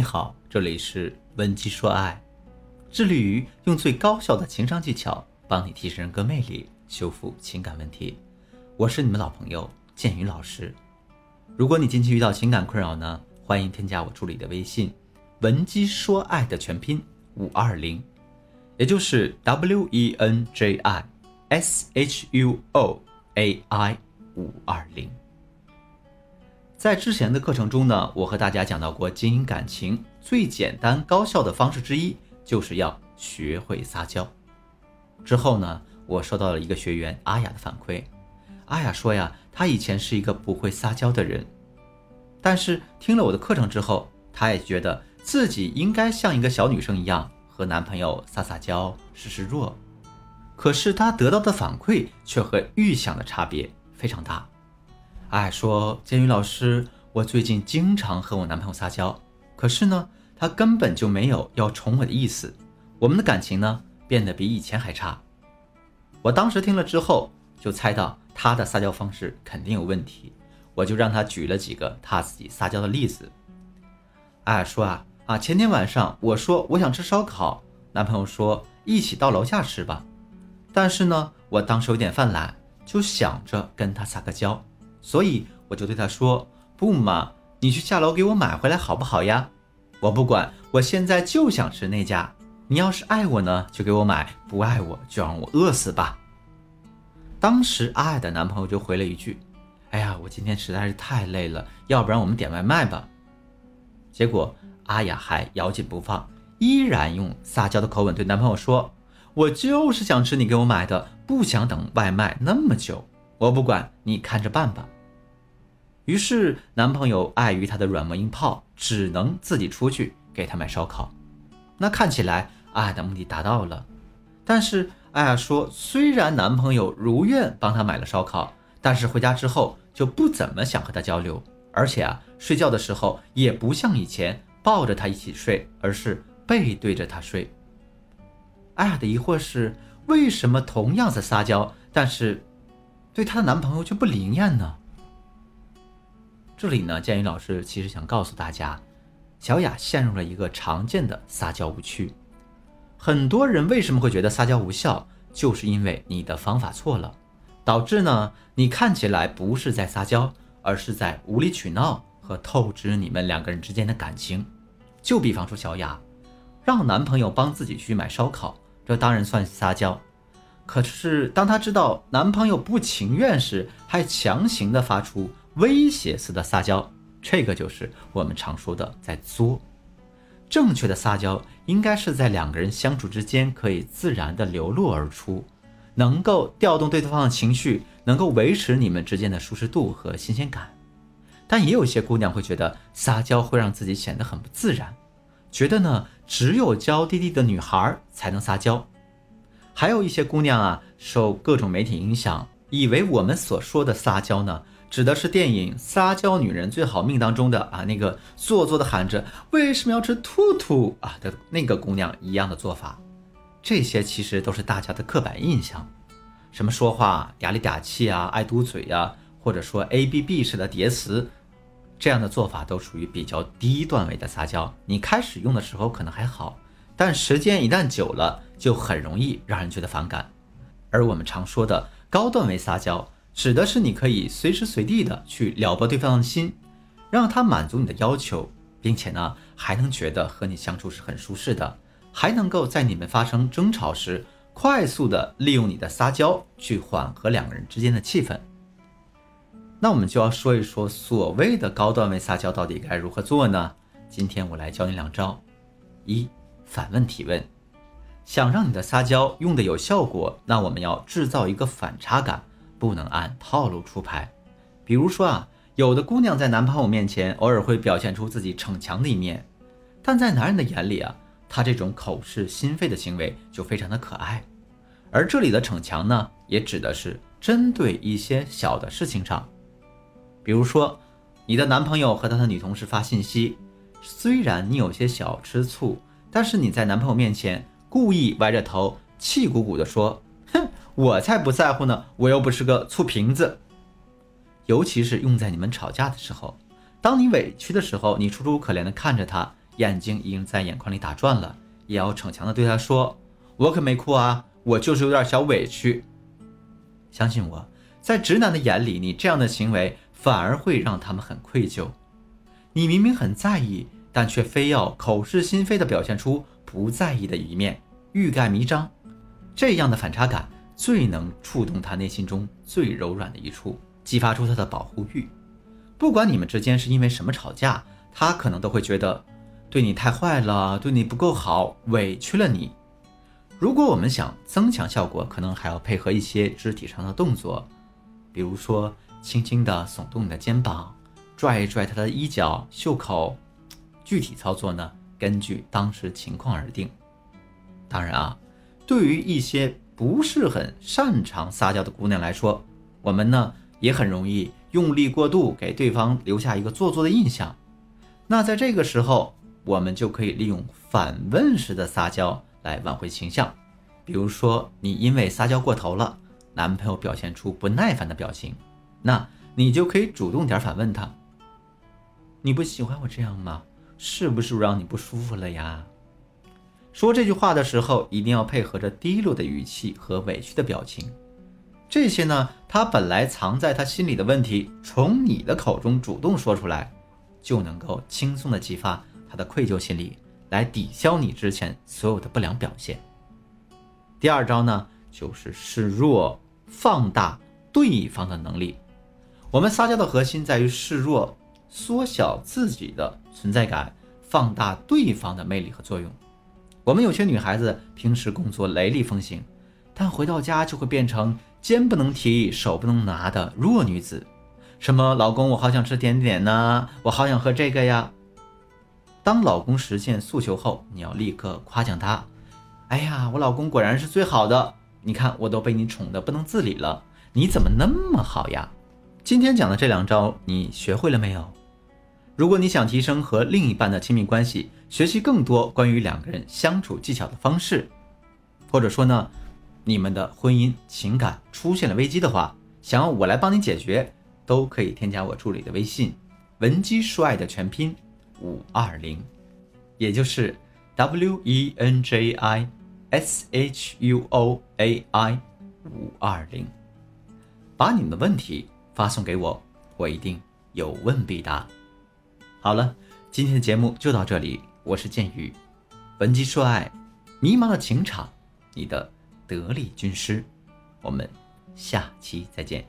你好，这里是文姬说爱，致力于用最高效的情商技巧帮你提升人格魅力，修复情感问题。我是你们老朋友建宇老师。如果你近期遇到情感困扰呢，欢迎添加我助理的微信“文姬说爱”的全拼五二零，也就是 W E N J I S H U O A I 五二零。在之前的课程中呢，我和大家讲到过，经营感情最简单高效的方式之一，就是要学会撒娇。之后呢，我收到了一个学员阿雅的反馈，阿雅说呀，她以前是一个不会撒娇的人，但是听了我的课程之后，她也觉得自己应该像一个小女生一样，和男朋友撒撒娇，示示弱。可是她得到的反馈却和预想的差别非常大。哎，说建宇老师，我最近经常和我男朋友撒娇，可是呢，他根本就没有要宠我的意思，我们的感情呢变得比以前还差。我当时听了之后，就猜到他的撒娇方式肯定有问题，我就让他举了几个他自己撒娇的例子。哎，说啊啊，前天晚上我说我想吃烧烤，男朋友说一起到楼下吃吧，但是呢，我当时有点犯懒，就想着跟他撒个娇。所以我就对他说：“不嘛，你去下楼给我买回来好不好呀？我不管，我现在就想吃那家。你要是爱我呢，就给我买；不爱我，就让我饿死吧。”当时阿雅的男朋友就回了一句：“哎呀，我今天实在是太累了，要不然我们点外卖吧。”结果阿雅还咬紧不放，依然用撒娇的口吻对男朋友说：“我就是想吃你给我买的，不想等外卖那么久。”我不管你看着办吧。于是男朋友碍于他的软磨硬泡，只能自己出去给他买烧烤。那看起来艾雅的目的达到了，但是艾雅说，虽然男朋友如愿帮她买了烧烤，但是回家之后就不怎么想和她交流，而且啊，睡觉的时候也不像以前抱着她一起睡，而是背对着她睡。艾雅的疑惑是，为什么同样在撒娇，但是？对她的男朋友却不灵验呢。这里呢，建宇老师其实想告诉大家，小雅陷入了一个常见的撒娇误区。很多人为什么会觉得撒娇无效，就是因为你的方法错了，导致呢你看起来不是在撒娇，而是在无理取闹和透支你们两个人之间的感情。就比方说小雅，让男朋友帮自己去买烧烤，这当然算撒娇。可是，当她知道男朋友不情愿时，还强行的发出威胁似的撒娇，这个就是我们常说的在作。正确的撒娇应该是在两个人相处之间可以自然的流露而出，能够调动对方的情绪，能够维持你们之间的舒适度和新鲜感。但也有些姑娘会觉得撒娇会让自己显得很不自然，觉得呢只有娇滴滴的女孩才能撒娇。还有一些姑娘啊，受各种媒体影响，以为我们所说的撒娇呢，指的是电影《撒娇女人最好命》当中的啊那个做作的喊着为什么要吃兔兔啊的那个姑娘一样的做法。这些其实都是大家的刻板印象，什么说话嗲里嗲气啊，爱嘟嘴呀，或者说 A B B 式的叠词，这样的做法都属于比较低段位的撒娇。你开始用的时候可能还好。但时间一旦久了，就很容易让人觉得反感。而我们常说的高段位撒娇，指的是你可以随时随地的去撩拨对方的心，让他满足你的要求，并且呢，还能觉得和你相处是很舒适的，还能够在你们发生争吵时，快速的利用你的撒娇去缓和两个人之间的气氛。那我们就要说一说所谓的高段位撒娇到底该如何做呢？今天我来教你两招，一。反问提问，想让你的撒娇用的有效果，那我们要制造一个反差感，不能按套路出牌。比如说啊，有的姑娘在男朋友面前偶尔会表现出自己逞强的一面，但在男人的眼里啊，她这种口是心非的行为就非常的可爱。而这里的逞强呢，也指的是针对一些小的事情上，比如说你的男朋友和他的女同事发信息，虽然你有些小吃醋。但是你在男朋友面前故意歪着头，气鼓鼓地说：“哼，我才不在乎呢，我又不是个醋瓶子。”尤其是用在你们吵架的时候，当你委屈的时候，你楚楚可怜地看着他，眼睛已经在眼眶里打转了，也要逞强的对他说：“我可没哭啊，我就是有点小委屈。”相信我，在直男的眼里，你这样的行为反而会让他们很愧疚。你明明很在意，但却非要口是心非的表现出不在意的一面，欲盖弥彰。这样的反差感最能触动他内心中最柔软的一处，激发出他的保护欲。不管你们之间是因为什么吵架，他可能都会觉得对你太坏了，对你不够好，委屈了你。如果我们想增强效果，可能还要配合一些肢体上的动作，比如说轻轻地耸动你的肩膀，拽一拽他的衣角、袖口。具体操作呢，根据当时情况而定。当然啊，对于一些不是很擅长撒娇的姑娘来说，我们呢也很容易用力过度，给对方留下一个做作的印象。那在这个时候，我们就可以利用反问式的撒娇。来挽回形象，比如说你因为撒娇过头了，男朋友表现出不耐烦的表情，那你就可以主动点反问他：“你不喜欢我这样吗？是不是让你不舒服了呀？”说这句话的时候，一定要配合着低落的语气和委屈的表情。这些呢，他本来藏在他心里的问题，从你的口中主动说出来，就能够轻松的激发他的愧疚心理。来抵消你之前所有的不良表现。第二招呢，就是示弱，放大对方的能力。我们撒娇的核心在于示弱，缩小自己的存在感，放大对方的魅力和作用。我们有些女孩子平时工作雷厉风行，但回到家就会变成肩不能提、手不能拿的弱女子。什么老公，我好想吃甜点呢，我好想喝这个呀。当老公实现诉求后，你要立刻夸奖他。哎呀，我老公果然是最好的，你看我都被你宠得不能自理了，你怎么那么好呀？今天讲的这两招你学会了没有？如果你想提升和另一半的亲密关系，学习更多关于两个人相处技巧的方式，或者说呢，你们的婚姻情感出现了危机的话，想要我来帮你解决，都可以添加我助理的微信，文姬说爱的全拼。五二零，也就是 W E N J I S H U O A I 五二零，把你们的问题发送给我，我一定有问必答。好了，今天的节目就到这里，我是剑宇，本期说爱，迷茫的情场，你的得力军师，我们下期再见。